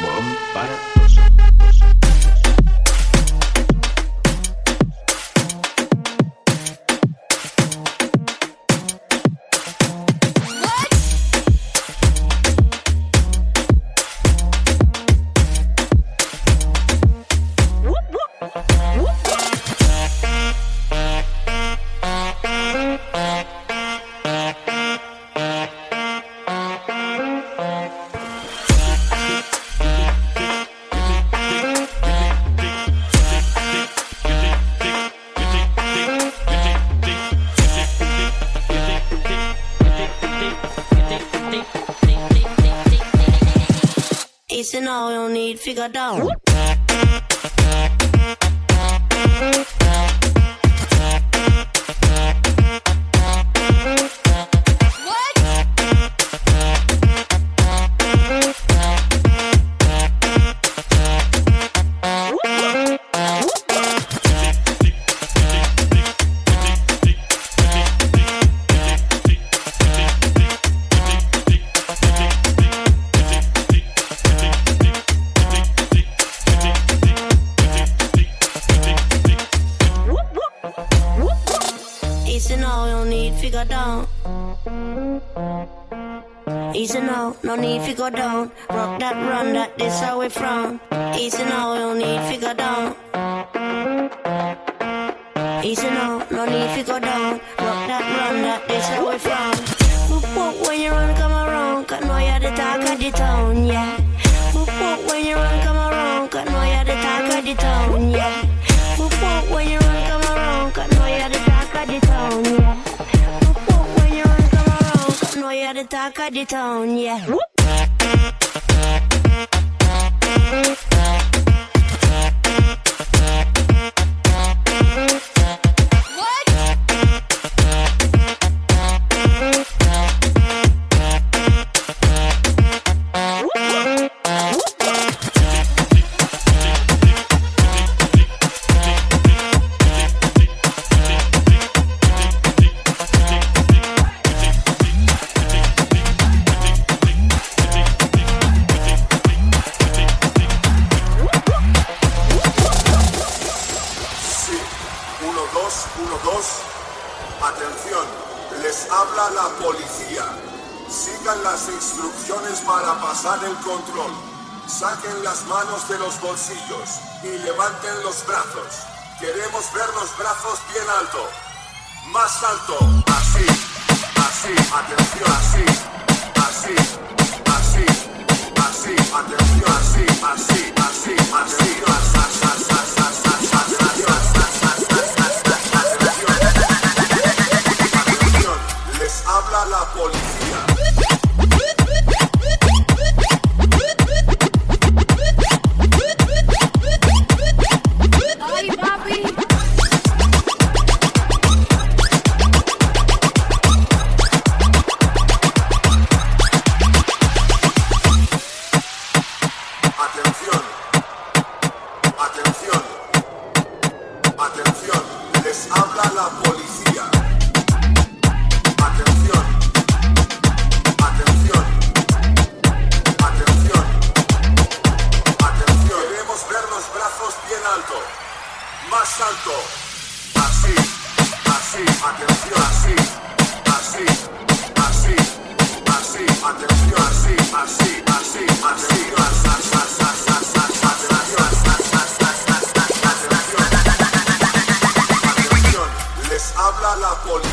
Bomba ain't figured out. Figure down. go down. Rock that run, that this how we from. Easy now, no need to go down. Easy now, no need to go down. Rock that run, that this how we from. Whoop whoop when you run, come around. Cause know you're the talk of the town, yeah. Whoop whoop when you run, come around. Cause know you're the talk of the town, yeah. Whoop whoop when you run, come around. Cause know you're the talk of the town, yeah. Know you're the talk of the town, yeah. control. Saquen las manos de los bolsillos y levanten los brazos. Queremos ver los brazos bien alto. Más alto. Así, así, atención, así, así, así, así, atención, así, así, así, así, así, así. así. a la policía.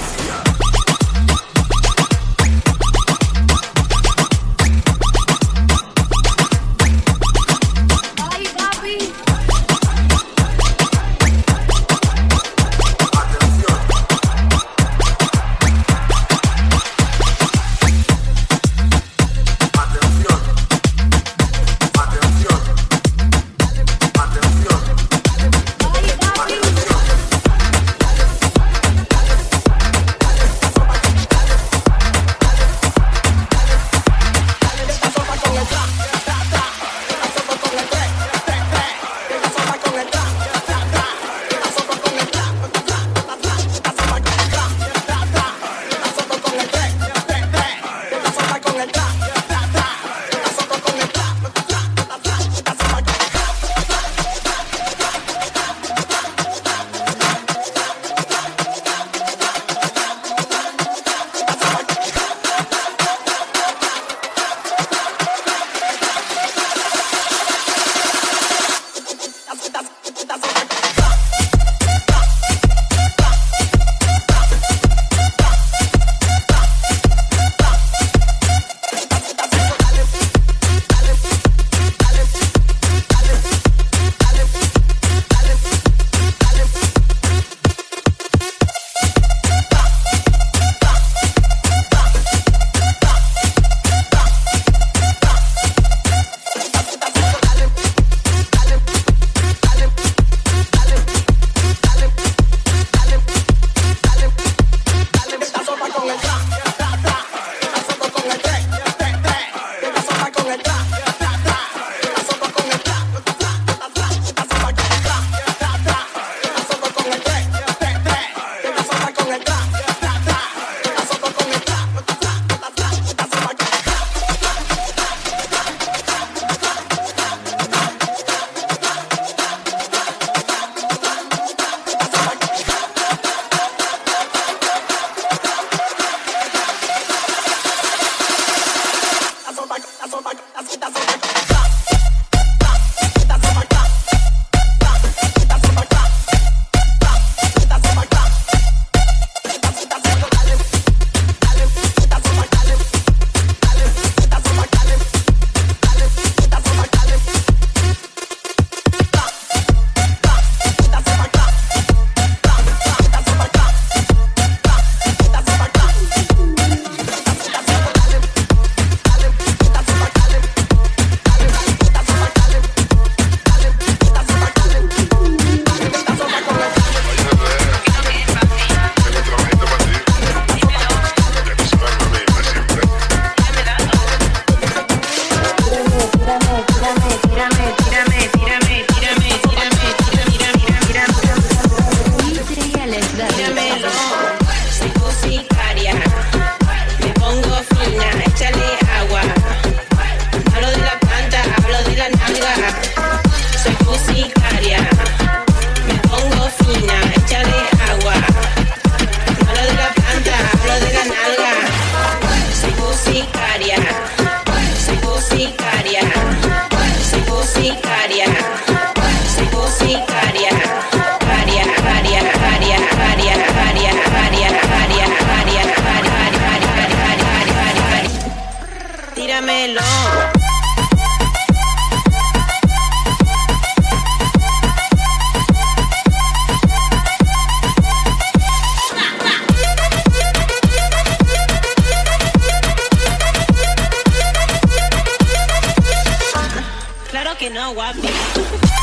que não habito.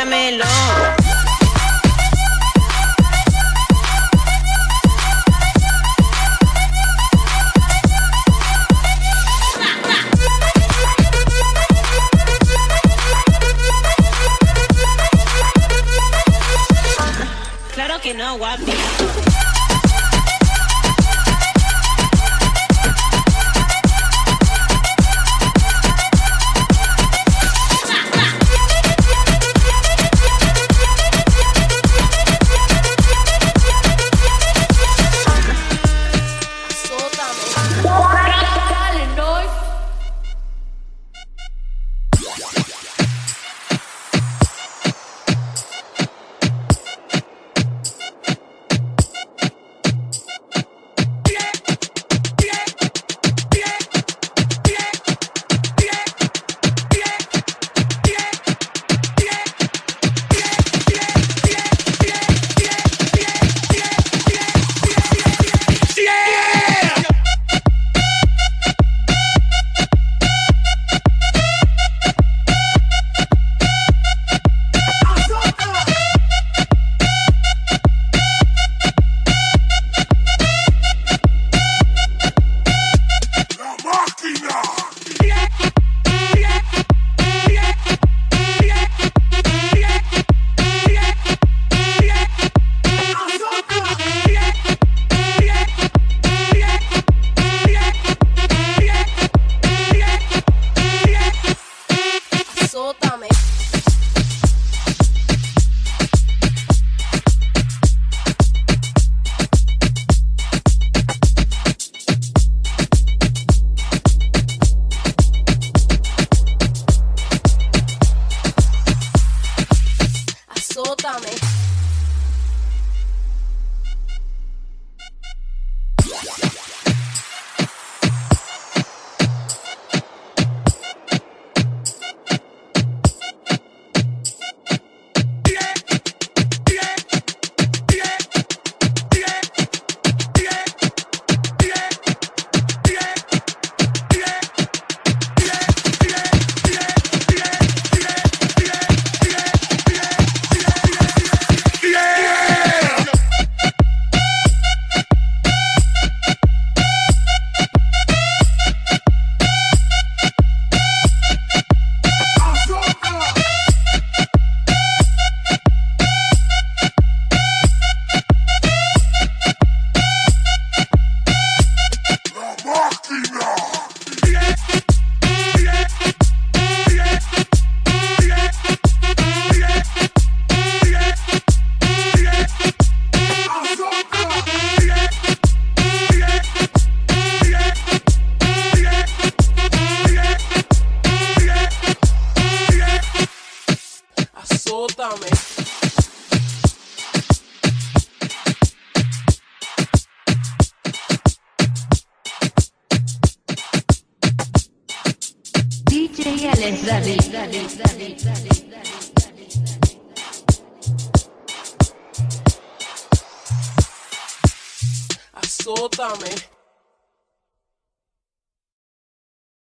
dímelo. Alex David. Azótame.